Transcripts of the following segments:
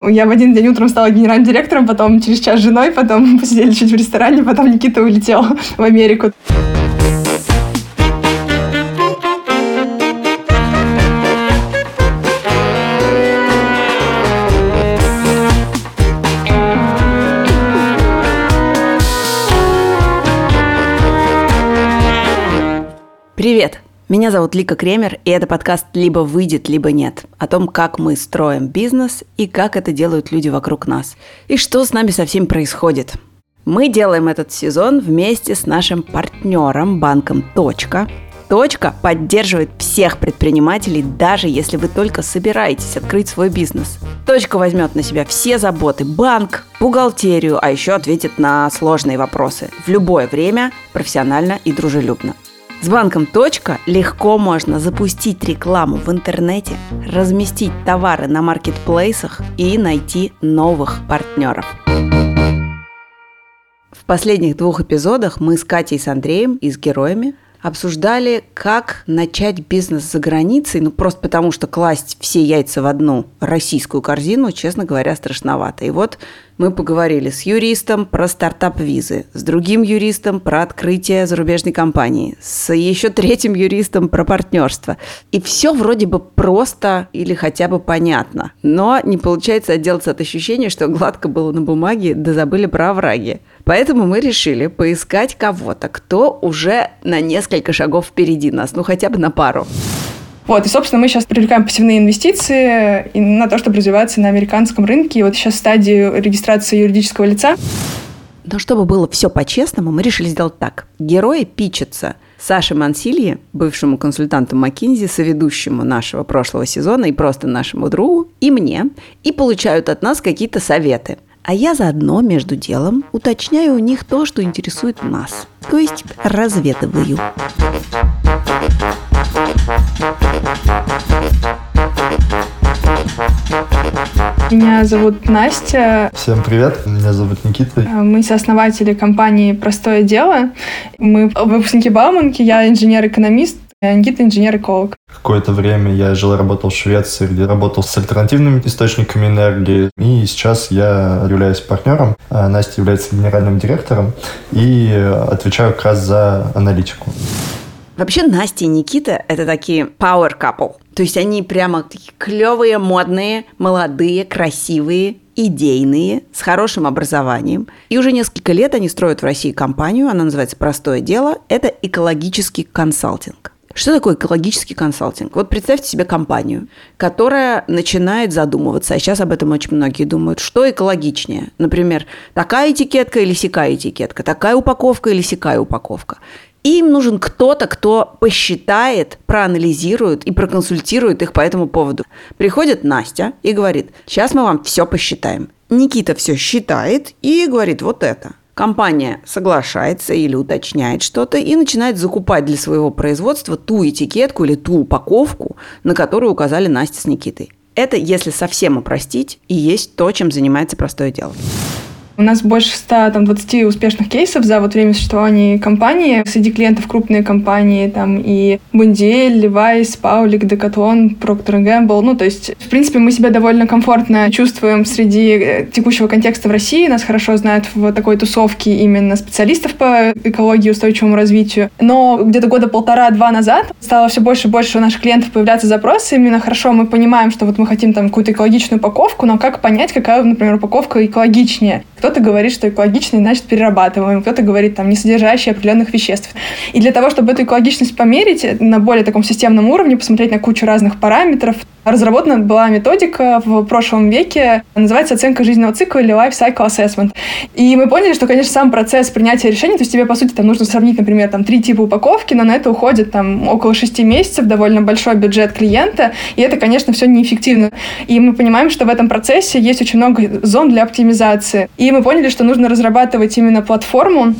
Я в один день утром стала генеральным директором, потом через час женой, потом посидели чуть в ресторане, потом Никита улетел в Америку. Привет! Меня зовут Лика Кремер, и это подкаст «Либо выйдет, либо нет» о том, как мы строим бизнес и как это делают люди вокруг нас, и что с нами совсем происходит. Мы делаем этот сезон вместе с нашим партнером банком «Точка». «Точка» поддерживает всех предпринимателей, даже если вы только собираетесь открыть свой бизнес. «Точка» возьмет на себя все заботы, банк, бухгалтерию, а еще ответит на сложные вопросы в любое время, профессионально и дружелюбно. С банком «Точка» легко можно запустить рекламу в интернете, разместить товары на маркетплейсах и найти новых партнеров. В последних двух эпизодах мы с Катей и с Андреем и с героями обсуждали, как начать бизнес за границей, ну просто потому, что класть все яйца в одну российскую корзину, честно говоря, страшновато. И вот мы поговорили с юристом про стартап-визы, с другим юристом про открытие зарубежной компании, с еще третьим юристом про партнерство. И все вроде бы просто или хотя бы понятно. Но не получается отделаться от ощущения, что гладко было на бумаге, да забыли про овраги. Поэтому мы решили поискать кого-то, кто уже на несколько шагов впереди нас, ну хотя бы на пару. Вот, и, собственно, мы сейчас привлекаем пассивные инвестиции на то, чтобы развиваться на американском рынке. И вот сейчас стадию регистрации юридического лица. Но чтобы было все по-честному, мы решили сделать так. Герои пичатся Саше Мансилье, бывшему консультанту McKinsey, соведущему нашего прошлого сезона и просто нашему другу, и мне, и получают от нас какие-то советы – а я заодно между делом уточняю у них то, что интересует нас. То есть разведываю. Меня зовут Настя. Всем привет, меня зовут Никита. Мы сооснователи компании «Простое дело». Мы выпускники Бауманки, я инженер-экономист, Никита инженер-эколог. Какое-то время я жил и работал в Швеции, где работал с альтернативными источниками энергии. И сейчас я являюсь партнером, а Настя является генеральным директором и отвечаю как раз за аналитику. Вообще Настя и Никита – это такие power couple. То есть они прямо такие клевые, модные, молодые, красивые, идейные, с хорошим образованием. И уже несколько лет они строят в России компанию, она называется «Простое дело». Это экологический консалтинг. Что такое экологический консалтинг? Вот представьте себе компанию, которая начинает задумываться, а сейчас об этом очень многие думают, что экологичнее. Например, такая этикетка или сякая этикетка, такая упаковка или сякая упаковка. им нужен кто-то, кто посчитает, проанализирует и проконсультирует их по этому поводу. Приходит Настя и говорит, сейчас мы вам все посчитаем. Никита все считает и говорит вот это. Компания соглашается или уточняет что-то и начинает закупать для своего производства ту этикетку или ту упаковку, на которую указали Настя с Никитой. Это, если совсем упростить, и есть то, чем занимается простое дело. У нас больше 120 успешных кейсов за вот время существования компании. Среди клиентов крупные компании, там и Бундиэль, Levi's, Паулик, Decathlon, Procter Gamble. Ну, то есть, в принципе, мы себя довольно комфортно чувствуем среди э, текущего контекста в России. Нас хорошо знают в такой тусовке именно специалистов по экологии и устойчивому развитию. Но где-то года полтора-два назад стало все больше и больше у наших клиентов появляться запросы. Именно хорошо мы понимаем, что вот мы хотим там какую-то экологичную упаковку, но как понять, какая, например, упаковка экологичнее? Кто-то говорит, что экологичный, значит, перерабатываем. Кто-то говорит, там, не содержащий определенных веществ. И для того, чтобы эту экологичность померить на более таком системном уровне, посмотреть на кучу разных параметров, разработана была методика в прошлом веке, называется оценка жизненного цикла или Life Cycle Assessment. И мы поняли, что, конечно, сам процесс принятия решений, то есть тебе, по сути, там нужно сравнить, например, там три типа упаковки, но на это уходит там около шести месяцев, довольно большой бюджет клиента, и это, конечно, все неэффективно. И мы понимаем, что в этом процессе есть очень много зон для оптимизации. И мы поняли, что нужно разрабатывать именно платформу,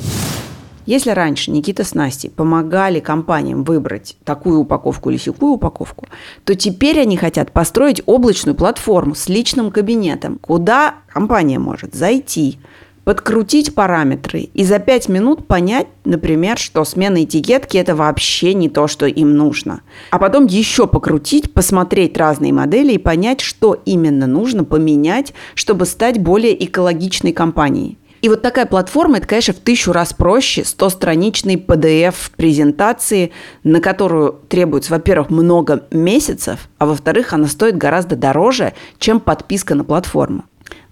если раньше Никита с Настей помогали компаниям выбрать такую упаковку или сякую упаковку, то теперь они хотят построить облачную платформу с личным кабинетом, куда компания может зайти, подкрутить параметры и за пять минут понять, например, что смена этикетки – это вообще не то, что им нужно. А потом еще покрутить, посмотреть разные модели и понять, что именно нужно поменять, чтобы стать более экологичной компанией. И вот такая платформа, это, конечно, в тысячу раз проще 100-страничной PDF-презентации, на которую требуется, во-первых, много месяцев, а во-вторых, она стоит гораздо дороже, чем подписка на платформу.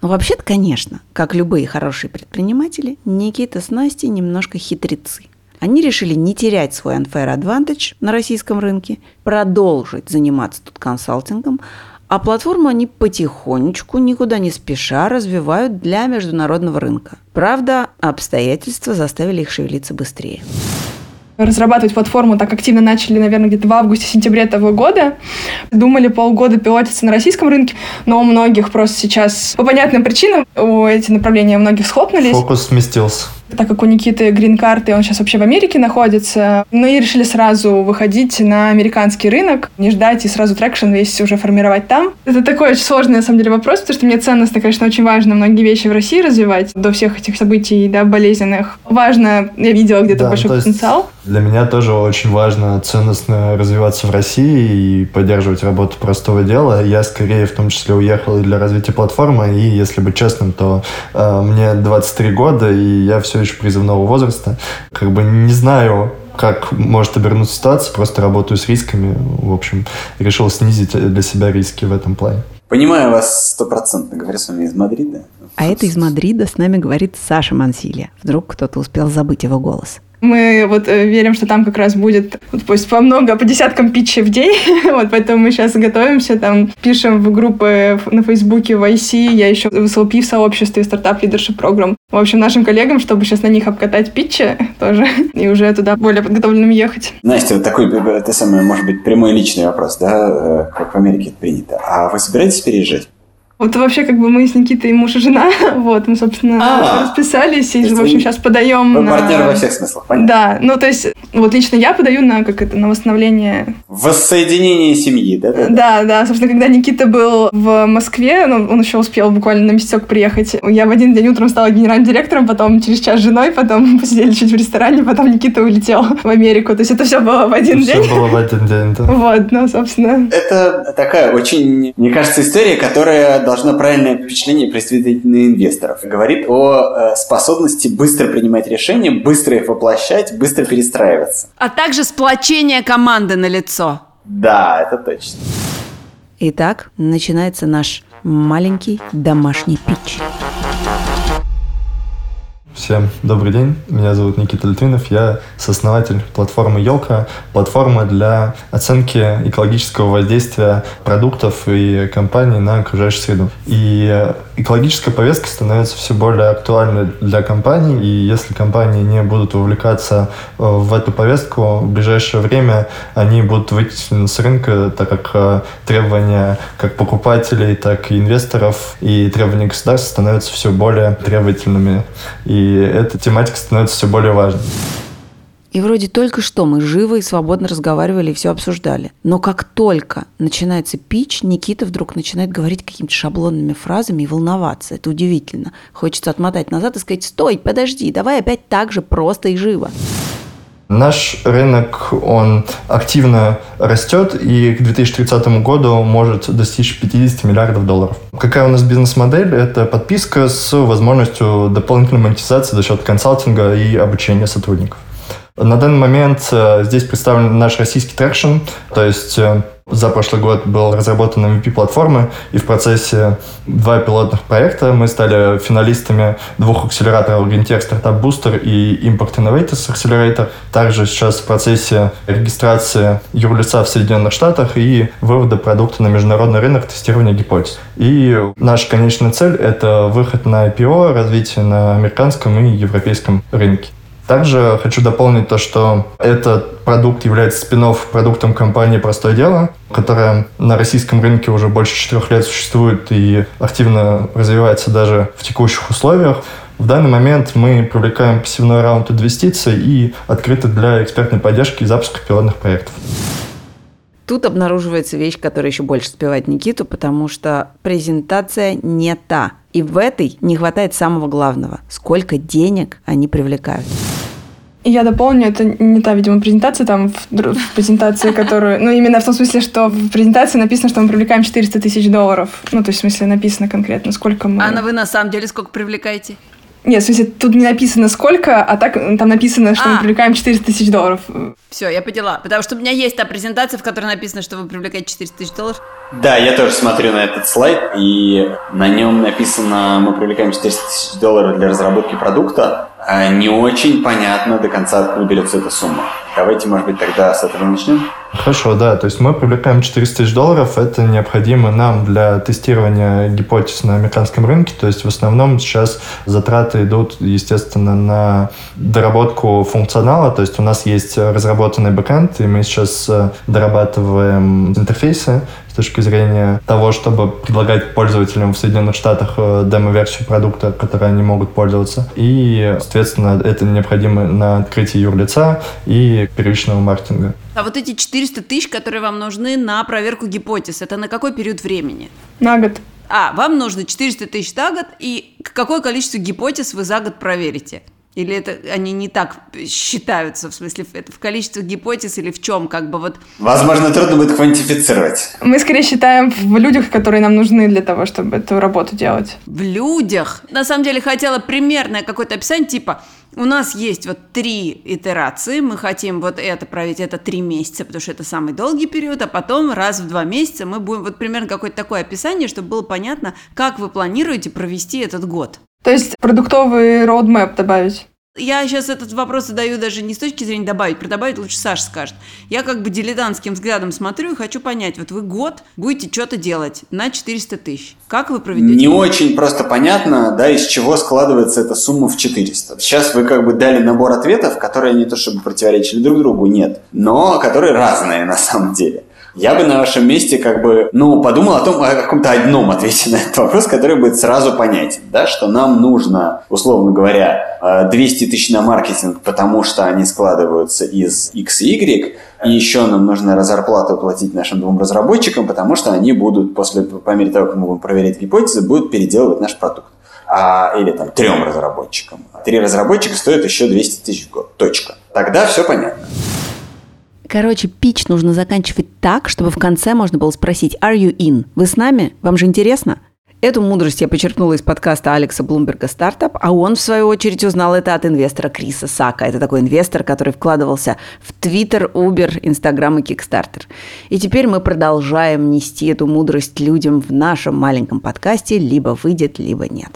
Но вообще-то, конечно, как любые хорошие предприниматели, Никита с Настей немножко хитрецы. Они решили не терять свой unfair advantage на российском рынке, продолжить заниматься тут консалтингом, а платформу они потихонечку, никуда не спеша развивают для международного рынка. Правда, обстоятельства заставили их шевелиться быстрее разрабатывать платформу так активно начали, наверное, где-то в августе-сентябре этого года. Думали полгода пилотиться на российском рынке, но у многих просто сейчас по понятным причинам у эти направления у многих схлопнулись. Фокус сместился так как у Никиты грин-карты, он сейчас вообще в Америке находится. И решили сразу выходить на американский рынок, не ждать и сразу traction весь уже формировать там. Это такой очень сложный, на самом деле, вопрос, потому что мне ценностно, конечно, очень важно многие вещи в России развивать до всех этих событий, да, болезненных. Важно, я видела где-то да, большой потенциал. Для меня тоже очень важно ценностно развиваться в России и поддерживать работу простого дела. Я скорее в том числе уехал для развития платформы, и если быть честным, то э, мне 23 года, и я все еще призывного возраста. Как бы не знаю, как может обернуться ситуация, просто работаю с рисками. В общем, решил снизить для себя риски в этом плане. Понимаю вас стопроцентно. Говорю с вами из Мадрида. А это из Мадрида с нами говорит Саша Мансилья. Вдруг кто-то успел забыть его голос. Мы вот э, верим, что там как раз будет вот, пусть по много, по десяткам питчей в день. вот поэтому мы сейчас готовимся, там пишем в группы на Фейсбуке, в IC, я еще в SLP в сообществе стартап лидершип программ. В общем, нашим коллегам, чтобы сейчас на них обкатать питчи тоже и уже туда более подготовленным ехать. Настя, вот такой, это самое, может быть, прямой личный вопрос, да, э, как в Америке это принято. А вы собираетесь переезжать? Вот вообще как бы мы с Никитой муж и жена, вот, мы, собственно, а, расписались, и, в общем, сейчас подаем вы на... партнеры во всех смыслах, понятно. Да, ну, то есть, вот лично я подаю на, как это, на восстановление... Воссоединение семьи, да? Да, да, собственно, когда Никита был в Москве, ну, он еще успел буквально на месяцок приехать, я в один день утром стала генеральным директором, потом через час женой, потом посидели чуть в ресторане, потом Никита улетел в Америку, то есть это все было в один все день. Все было в один день, да. Вот, ну, собственно. Это такая очень, мне кажется, история, которая должна правильное впечатление произвести на инвесторов. Говорит о э, способности быстро принимать решения, быстро их воплощать, быстро перестраиваться. А также сплочение команды на лицо. Да, это точно. Итак, начинается наш маленький домашний питч. Всем добрый день, меня зовут Никита Литвинов, я сооснователь платформы Елка, платформа для оценки экологического воздействия продуктов и компаний на окружающую среду. И экологическая повестка становится все более актуальной для компаний, и если компании не будут вовлекаться э, в эту повестку, в ближайшее время они будут вытеснены с рынка, так как э, требования как покупателей, так и инвесторов и требования государства становятся все более требовательными. И эта тематика становится все более важной. И вроде только что мы живо и свободно разговаривали и все обсуждали. Но как только начинается пич, Никита вдруг начинает говорить какими-то шаблонными фразами и волноваться. Это удивительно. Хочется отмотать назад и сказать, стой, подожди, давай опять так же просто и живо. Наш рынок, он активно растет и к 2030 году может достичь 50 миллиардов долларов. Какая у нас бизнес-модель? Это подписка с возможностью дополнительной монетизации за счет консалтинга и обучения сотрудников. На данный момент э, здесь представлен наш российский traction, то есть э, за прошлый год был разработан MVP платформы, и в процессе два пилотных проекта мы стали финалистами двух акселераторов Green Startup Booster и Impact Innovators Accelerator. Также сейчас в процессе регистрации юрлица в Соединенных Штатах и вывода продукта на международный рынок, тестирования гипотез. И наша конечная цель — это выход на IPO, развитие на американском и европейском рынке. Также хочу дополнить то, что этот продукт является спин продуктом компании «Простое дело», которая на российском рынке уже больше четырех лет существует и активно развивается даже в текущих условиях. В данный момент мы привлекаем пассивной раунд инвестиций и открыты для экспертной поддержки и запуска пилотных проектов. Тут обнаруживается вещь, которая еще больше спевает Никиту, потому что презентация не та. И в этой не хватает самого главного. Сколько денег они привлекают. Я дополню, это не та, видимо, презентация, там в, в презентации, которую... Ну, именно в том смысле, что в презентации написано, что мы привлекаем 400 тысяч долларов. Ну, то есть, в смысле, написано конкретно, сколько мы... А на вы на самом деле сколько привлекаете? Нет, в смысле, тут не написано сколько, а так там написано, что а. мы привлекаем 400 тысяч долларов. Все, я поняла. Потому что у меня есть та презентация, в которой написано, что вы привлекаете 400 тысяч долларов. Да, я тоже смотрю на этот слайд, и на нем написано, мы привлекаем 400 тысяч долларов для разработки продукта. А не очень понятно до конца, откуда берется эта сумма. Давайте, может быть, тогда с этого начнем. Хорошо, да. То есть мы привлекаем 400 тысяч долларов. Это необходимо нам для тестирования гипотез на американском рынке. То есть в основном сейчас затраты идут, естественно, на доработку функционала. То есть у нас есть разработанный бэкэнд, и мы сейчас э, дорабатываем интерфейсы с точки зрения того, чтобы предлагать пользователям в Соединенных Штатах э, демо-версию продукта, которой они могут пользоваться. И, соответственно, это необходимо на открытие юрлица и первичного маркетинга. А вот эти 400 тысяч, которые вам нужны на проверку гипотез, это на какой период времени? На год. А, вам нужно 400 тысяч на год, и какое количество гипотез вы за год проверите? Или это они не так считаются, в смысле, это в количестве гипотез или в чем, как бы вот... Возможно, трудно будет квантифицировать. Мы скорее считаем в людях, которые нам нужны для того, чтобы эту работу делать. В людях? На самом деле, хотела примерное какое-то описание, типа, у нас есть вот три итерации, мы хотим вот это проверить, это три месяца, потому что это самый долгий период, а потом раз в два месяца мы будем, вот примерно какое-то такое описание, чтобы было понятно, как вы планируете провести этот год. То есть продуктовый roadmap добавить? Я сейчас этот вопрос задаю даже не с точки зрения добавить, про добавить лучше Саша скажет. Я как бы дилетантским взглядом смотрю и хочу понять, вот вы год будете что-то делать на 400 тысяч. Как вы проведете? Не очень просто понятно, да, из чего складывается эта сумма в 400. Сейчас вы как бы дали набор ответов, которые не то чтобы противоречили друг другу, нет, но которые разные на самом деле. Я бы на вашем месте как бы, ну, подумал о том, о каком-то одном ответе на этот вопрос, который будет сразу понятен, да, что нам нужно, условно говоря, 200 э, тысяч на маркетинг, потому что они складываются из X и Y, и еще нам нужно зарплату платить нашим двум разработчикам, потому что они будут, после, по мере того, как мы будем проверять гипотезы, будут переделывать наш продукт. А, или там трем разработчикам. Три разработчика стоят еще 200 тысяч в год. Точка. Тогда все понятно. Короче, пич нужно заканчивать так, чтобы в конце можно было спросить «Are you in?» Вы с нами? Вам же интересно? Эту мудрость я почерпнула из подкаста Алекса Блумберга «Стартап», а он, в свою очередь, узнал это от инвестора Криса Сака. Это такой инвестор, который вкладывался в Твиттер, Uber, Инстаграм и Кикстартер. И теперь мы продолжаем нести эту мудрость людям в нашем маленьком подкасте «Либо выйдет, либо нет».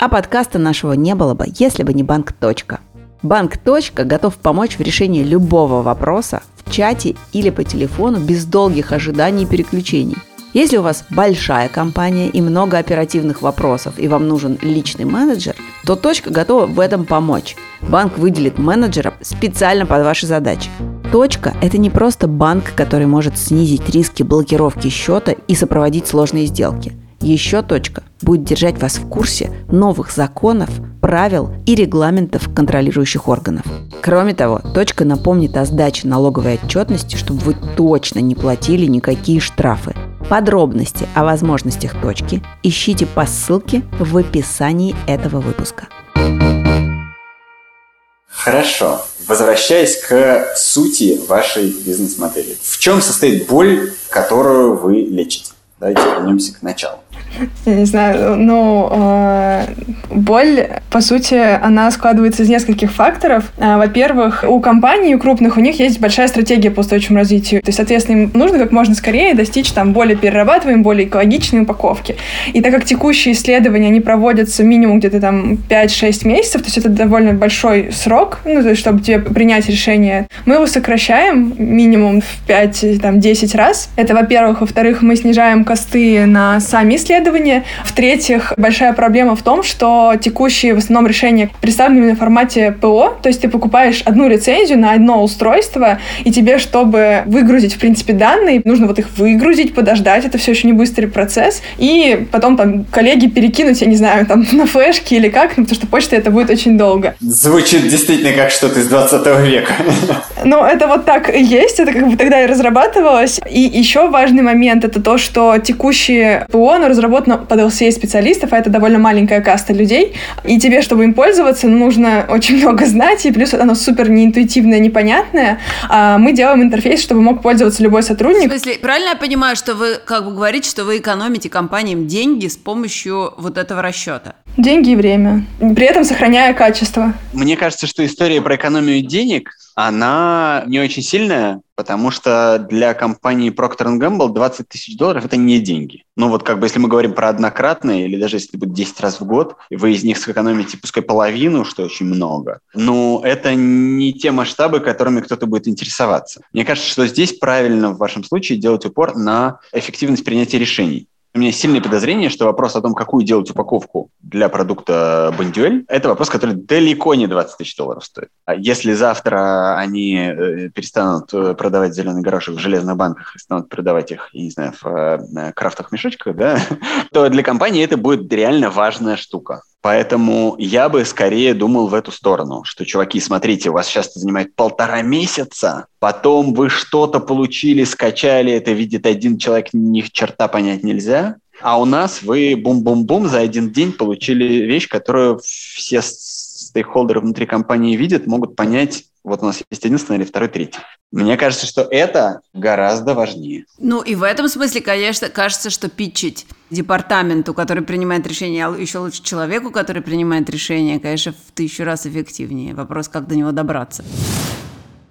А подкаста нашего не было бы, если бы не банк «Точка». Банк «Точка» готов помочь в решении любого вопроса в чате или по телефону без долгих ожиданий и переключений. Если у вас большая компания и много оперативных вопросов, и вам нужен личный менеджер, то «Точка» готова в этом помочь. Банк выделит менеджера специально под ваши задачи. «Точка» – это не просто банк, который может снизить риски блокировки счета и сопроводить сложные сделки – еще точка будет держать вас в курсе новых законов, правил и регламентов контролирующих органов. Кроме того, точка напомнит о сдаче налоговой отчетности, чтобы вы точно не платили никакие штрафы. Подробности о возможностях точки ищите по ссылке в описании этого выпуска. Хорошо. Возвращаясь к сути вашей бизнес-модели. В чем состоит боль, которую вы лечите? Давайте вернемся к началу я не знаю, ну, э, боль, по сути, она складывается из нескольких факторов. Э, во-первых, у компаний, у крупных, у них есть большая стратегия по устойчивому развитию. То есть, соответственно, им нужно как можно скорее достичь там более перерабатываемой, более экологичной упаковки. И так как текущие исследования, они проводятся минимум где-то там 5-6 месяцев, то есть это довольно большой срок, ну, то есть, чтобы тебе принять решение, мы его сокращаем минимум в 5-10 раз. Это, во-первых. Во-вторых, мы снижаем косты на сами исследования исследования. В-третьих, большая проблема в том, что текущие в основном решения представлены в формате ПО, то есть ты покупаешь одну лицензию на одно устройство, и тебе, чтобы выгрузить, в принципе, данные, нужно вот их выгрузить, подождать, это все еще не быстрый процесс, и потом там коллеги перекинуть, я не знаю, там на флешки или как, ну, потому что почта это будет очень долго. Звучит действительно как что-то из 20 века. Ну, это вот так и есть, это как бы тогда и разрабатывалось. И еще важный момент это то, что текущие ПО, оно разработано под LCA специалистов, а это довольно маленькая каста людей, и тебе, чтобы им пользоваться, нужно очень много знать, и плюс оно супер неинтуитивное, непонятное. А мы делаем интерфейс, чтобы мог пользоваться любой сотрудник. В смысле, правильно я понимаю, что вы как бы говорите, что вы экономите компаниям деньги с помощью вот этого расчета? Деньги и время. При этом сохраняя качество. Мне кажется, что история про экономию денег, она не очень сильная, потому что для компании Procter Gamble 20 тысяч долларов – это не деньги. Ну вот как бы если мы говорим про однократные, или даже если это будет 10 раз в год, вы из них сэкономите пускай половину, что очень много, но это не те масштабы, которыми кто-то будет интересоваться. Мне кажется, что здесь правильно в вашем случае делать упор на эффективность принятия решений. У меня сильное подозрение, что вопрос о том, какую делать упаковку для продукта Бондюэль, это вопрос, который далеко не 20 тысяч долларов стоит. А если завтра они э, перестанут э, продавать зеленый горошек в железных банках и станут продавать их, я не знаю, в э, крафтовых мешочках, да, то для компании это будет реально важная штука. Поэтому я бы скорее думал в эту сторону, что, чуваки, смотрите, у вас сейчас это занимает полтора месяца, потом вы что-то получили, скачали, это видит один человек, ни черта понять нельзя, а у нас вы бум-бум-бум за один день получили вещь, которую все стейкхолдеры внутри компании видят, могут понять, вот у нас есть один сценарий, второй, третий. Мне кажется, что это гораздо важнее. Ну и в этом смысле, конечно, кажется, что питчить департаменту, который принимает решение, а еще лучше человеку, который принимает решение, конечно, в тысячу раз эффективнее. Вопрос, как до него добраться.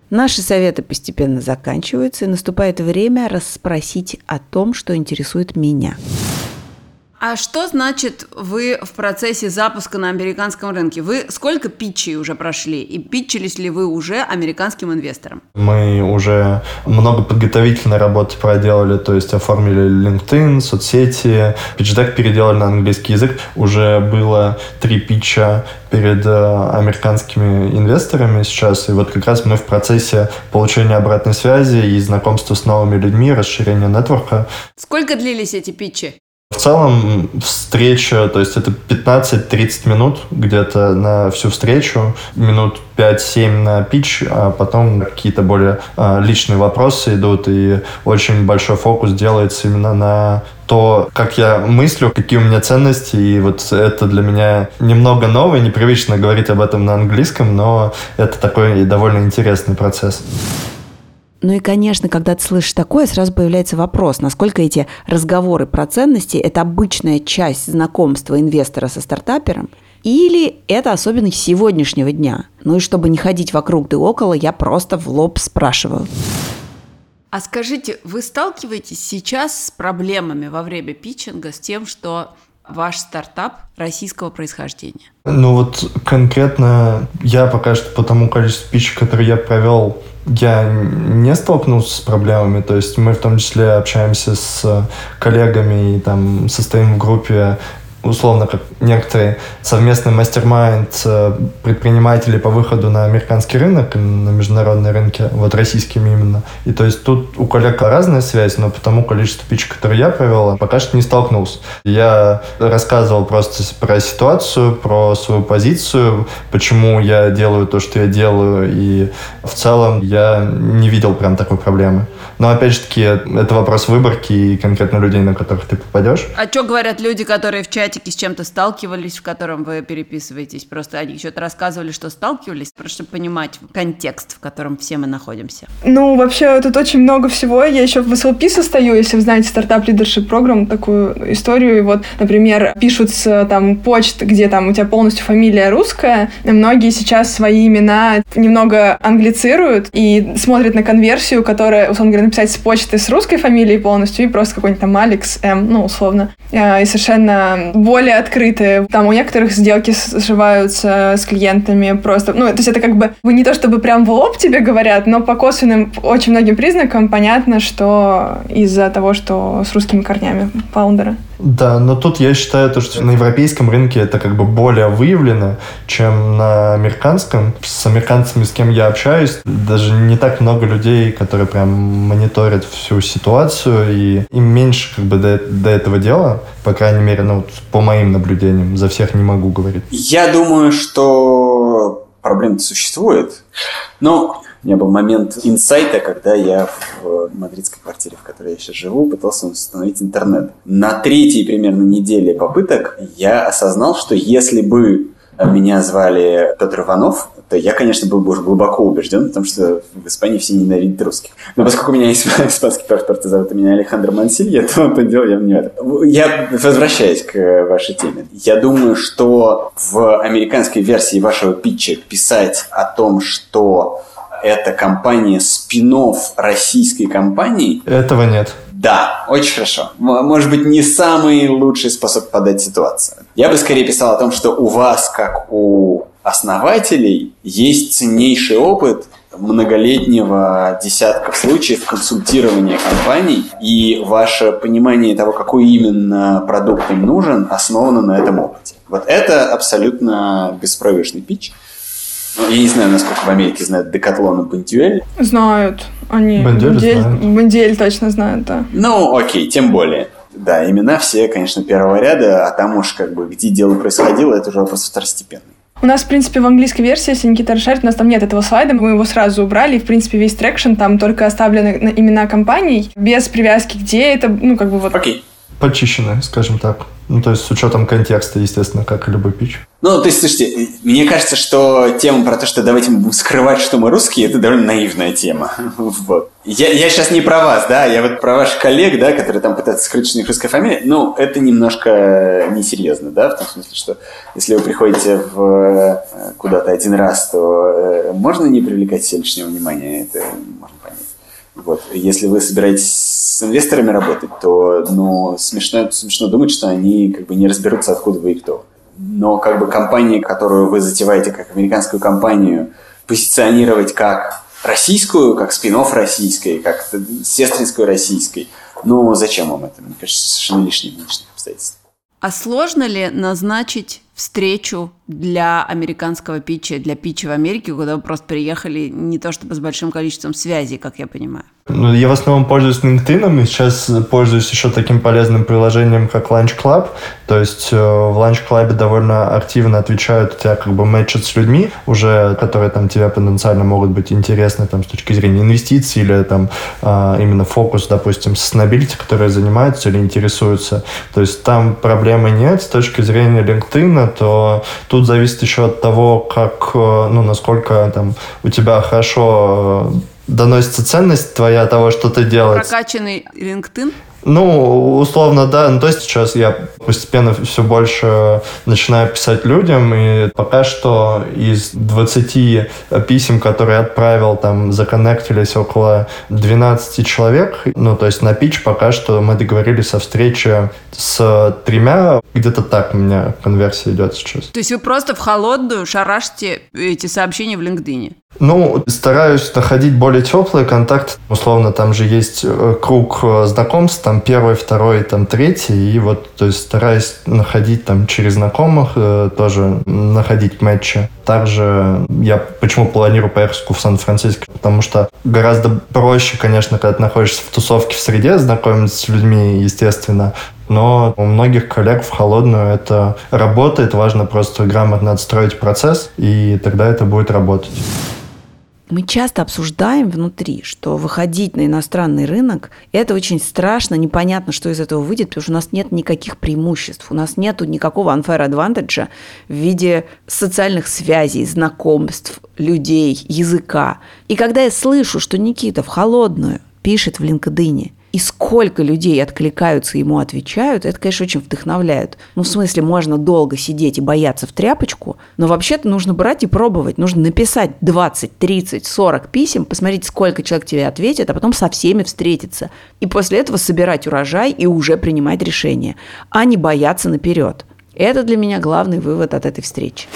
Наши советы постепенно заканчиваются, и наступает время расспросить о том, что интересует меня. А что значит вы в процессе запуска на американском рынке? Вы сколько питчей уже прошли? И питчились ли вы уже американским инвесторам? Мы уже много подготовительной работы проделали, то есть оформили LinkedIn, соцсети, питчдек переделали на английский язык. Уже было три питча перед э, американскими инвесторами сейчас. И вот как раз мы в процессе получения обратной связи и знакомства с новыми людьми, расширения нетворка. Сколько длились эти питчи? В целом встреча, то есть это 15-30 минут где-то на всю встречу, минут 5-7 на пич, а потом какие-то более а, личные вопросы идут, и очень большой фокус делается именно на то, как я мыслю, какие у меня ценности, и вот это для меня немного новое, непривычно говорить об этом на английском, но это такой довольно интересный процесс. Ну и, конечно, когда ты слышишь такое, сразу появляется вопрос, насколько эти разговоры про ценности – это обычная часть знакомства инвестора со стартапером, или это особенность сегодняшнего дня. Ну и чтобы не ходить вокруг да около, я просто в лоб спрашиваю. А скажите, вы сталкиваетесь сейчас с проблемами во время питчинга с тем, что ваш стартап российского происхождения? Ну вот конкретно я пока что по тому количеству питчей, которые я провел, я не столкнулся с проблемами. То есть мы в том числе общаемся с коллегами и там состоим в группе условно, как некоторые совместный мастер-майнд э, предпринимателей по выходу на американский рынок, на международные рынки, вот российскими именно. И то есть тут у коллег разная связь, но по тому количеству пич, которые я провел, пока что не столкнулся. Я рассказывал просто про ситуацию, про свою позицию, почему я делаю то, что я делаю, и в целом я не видел прям такой проблемы. Но опять же таки, это вопрос выборки и конкретно людей, на которых ты попадешь. А что говорят люди, которые в чатике с чем-то сталкивались, в котором вы переписываетесь? Просто они что-то рассказывали, что сталкивались, просто чтобы понимать контекст, в котором все мы находимся. Ну, вообще, тут очень много всего. Я еще в SLP состою, если вы знаете стартап лидершип программ, такую историю. И вот, например, пишут с там почт, где там у тебя полностью фамилия русская. И многие сейчас свои имена немного англицируют и смотрят на конверсию, которая, условно говоря, написать с почты с русской фамилией полностью и просто какой-нибудь там Алекс М, ну, условно. А, и совершенно более открытые. Там у некоторых сделки сживаются с клиентами просто. Ну, то есть это как бы не то, чтобы прям в лоб тебе говорят, но по косвенным очень многим признакам понятно, что из-за того, что с русскими корнями фаундера. Да, но тут я считаю, то, что на европейском рынке это как бы более выявлено, чем на американском. С американцами, с кем я общаюсь, даже не так много людей, которые прям мониторят всю ситуацию, и им меньше как бы до, до этого дела, по крайней мере, ну, по моим наблюдениям, за всех не могу говорить. Я думаю, что проблема существует, но у меня был момент инсайта, когда я в мадридской квартире, в которой я сейчас живу, пытался установить интернет. На третьей примерно неделе попыток я осознал, что если бы меня звали Петр Иванов, то я, конечно, был бы уже глубоко убежден, потому что в Испании все ненавидят русских. Но поскольку у меня есть испанский паспорт, и зовут меня Алехандро Мансилья, то это дело я не в этом. Я возвращаюсь к вашей теме. Я думаю, что в американской версии вашего питча писать о том, что это компания спин российской компании. Этого нет. Да, очень хорошо. Может быть, не самый лучший способ подать ситуацию. Я бы скорее писал о том, что у вас, как у основателей, есть ценнейший опыт многолетнего десятков случаев консультирования компаний, и ваше понимание того, какой именно продукт им нужен, основано на этом опыте. Вот это абсолютно беспроигрышный питч. Ну, я не знаю, насколько в Америке знают Decathlon и Bonduelle. Знают. Они Bonduelle, Bonduelle точно знают, да. Ну, окей, тем более. Да, имена все, конечно, первого ряда, а там уж как бы где дело происходило, это уже вопрос второстепенный. У нас, в принципе, в английской версии, если Никита расшарит, у нас там нет этого слайда, мы его сразу убрали, и, в принципе, весь traction там только оставлены имена компаний, без привязки, где это, ну, как бы вот... Окей. Почищены, скажем так. Ну, то есть с учетом контекста, естественно, как и любой pitch. Ну, то есть, слушайте, мне кажется, что тема про то, что давайте мы будем скрывать, что мы русские, это довольно наивная тема. Вот. Я, я сейчас не про вас, да, я вот про ваших коллег, да, которые там пытаются скрыть, что у них русская фамилия. Ну, это немножко несерьезно, да, в том смысле, что если вы приходите в э, куда-то один раз, то э, можно не привлекать все лишнего внимания, это можно понять. Вот. Если вы собираетесь с инвесторами работать, то ну, смешно, смешно думать, что они как бы не разберутся, откуда вы и кто. Но как бы компания, которую вы затеваете как американскую компанию, позиционировать как российскую, как спин российской, как сестринскую российской, ну зачем вам это? Мне кажется, совершенно лишние внешних обстоятельств. А сложно ли назначить встречу для американского питча, для питча в Америке, куда вы просто приехали не то чтобы с большим количеством связей, как я понимаю? Ну, я в основном пользуюсь LinkedIn, и сейчас пользуюсь еще таким полезным приложением, как Lunch Club. То есть э, в Lunch Club довольно активно отвечают, у тебя как бы мэчат с людьми, уже, которые там тебе потенциально могут быть интересны там, с точки зрения инвестиций или там а, именно фокус, допустим, с sustainability, которые занимаются или интересуются. То есть там проблемы нет с точки зрения LinkedIn, то тут зависит еще от того, как, э, ну, насколько там у тебя хорошо э, доносится ценность твоя того, что ты делаешь. Прокачанный LinkedIn? Ну, условно, да. Ну, то есть сейчас я постепенно все больше начинаю писать людям, и пока что из 20 писем, которые отправил, там, законнектились около 12 человек. Ну, то есть на пич пока что мы договорились о встрече с тремя. Где-то так у меня конверсия идет сейчас. То есть вы просто в холодную шарашите эти сообщения в LinkedIn? Ну, стараюсь находить более теплый контакт. Условно, там же есть э, круг э, знакомств, там первый, второй, там третий. И вот, то есть стараюсь находить там через знакомых, э, тоже находить матчи. Также я почему планирую поехать в Сан-Франциско, потому что гораздо проще, конечно, когда ты находишься в тусовке в среде, знакомиться с людьми, естественно, но у многих коллег в холодную это работает, важно просто грамотно отстроить процесс, и тогда это будет работать. Мы часто обсуждаем внутри, что выходить на иностранный рынок – это очень страшно, непонятно, что из этого выйдет, потому что у нас нет никаких преимуществ, у нас нет никакого unfair advantage в виде социальных связей, знакомств, людей, языка. И когда я слышу, что Никита в холодную пишет в LinkedIn, и сколько людей откликаются ему отвечают, это, конечно, очень вдохновляет. Ну, в смысле, можно долго сидеть и бояться в тряпочку, но вообще-то нужно брать и пробовать. Нужно написать 20, 30, 40 писем, посмотреть, сколько человек тебе ответит, а потом со всеми встретиться. И после этого собирать урожай и уже принимать решения, а не бояться наперед. Это для меня главный вывод от этой встречи.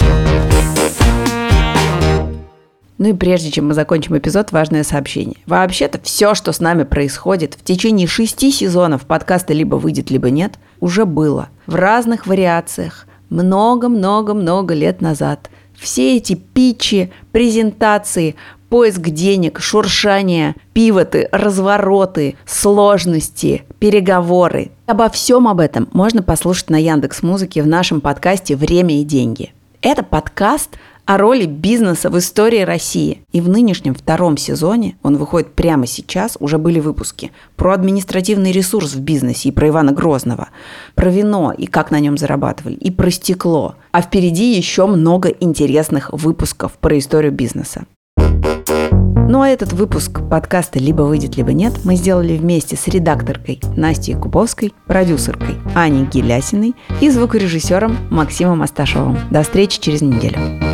Ну и прежде чем мы закончим эпизод, важное сообщение. Вообще-то все, что с нами происходит в течение шести сезонов подкаста «Либо выйдет, либо нет», уже было в разных вариациях много-много-много лет назад. Все эти питчи, презентации, поиск денег, шуршание, пивоты, развороты, сложности, переговоры. Обо всем об этом можно послушать на Яндекс Музыке в нашем подкасте «Время и деньги». Это подкаст о роли бизнеса в истории России. И в нынешнем втором сезоне, он выходит прямо сейчас, уже были выпуски про административный ресурс в бизнесе и про Ивана Грозного, про вино и как на нем зарабатывали, и про стекло. А впереди еще много интересных выпусков про историю бизнеса. Ну а этот выпуск подкаста «Либо выйдет, либо нет» мы сделали вместе с редакторкой Настей Кубовской, продюсеркой Аней Гелясиной и звукорежиссером Максимом Асташовым. До встречи через неделю.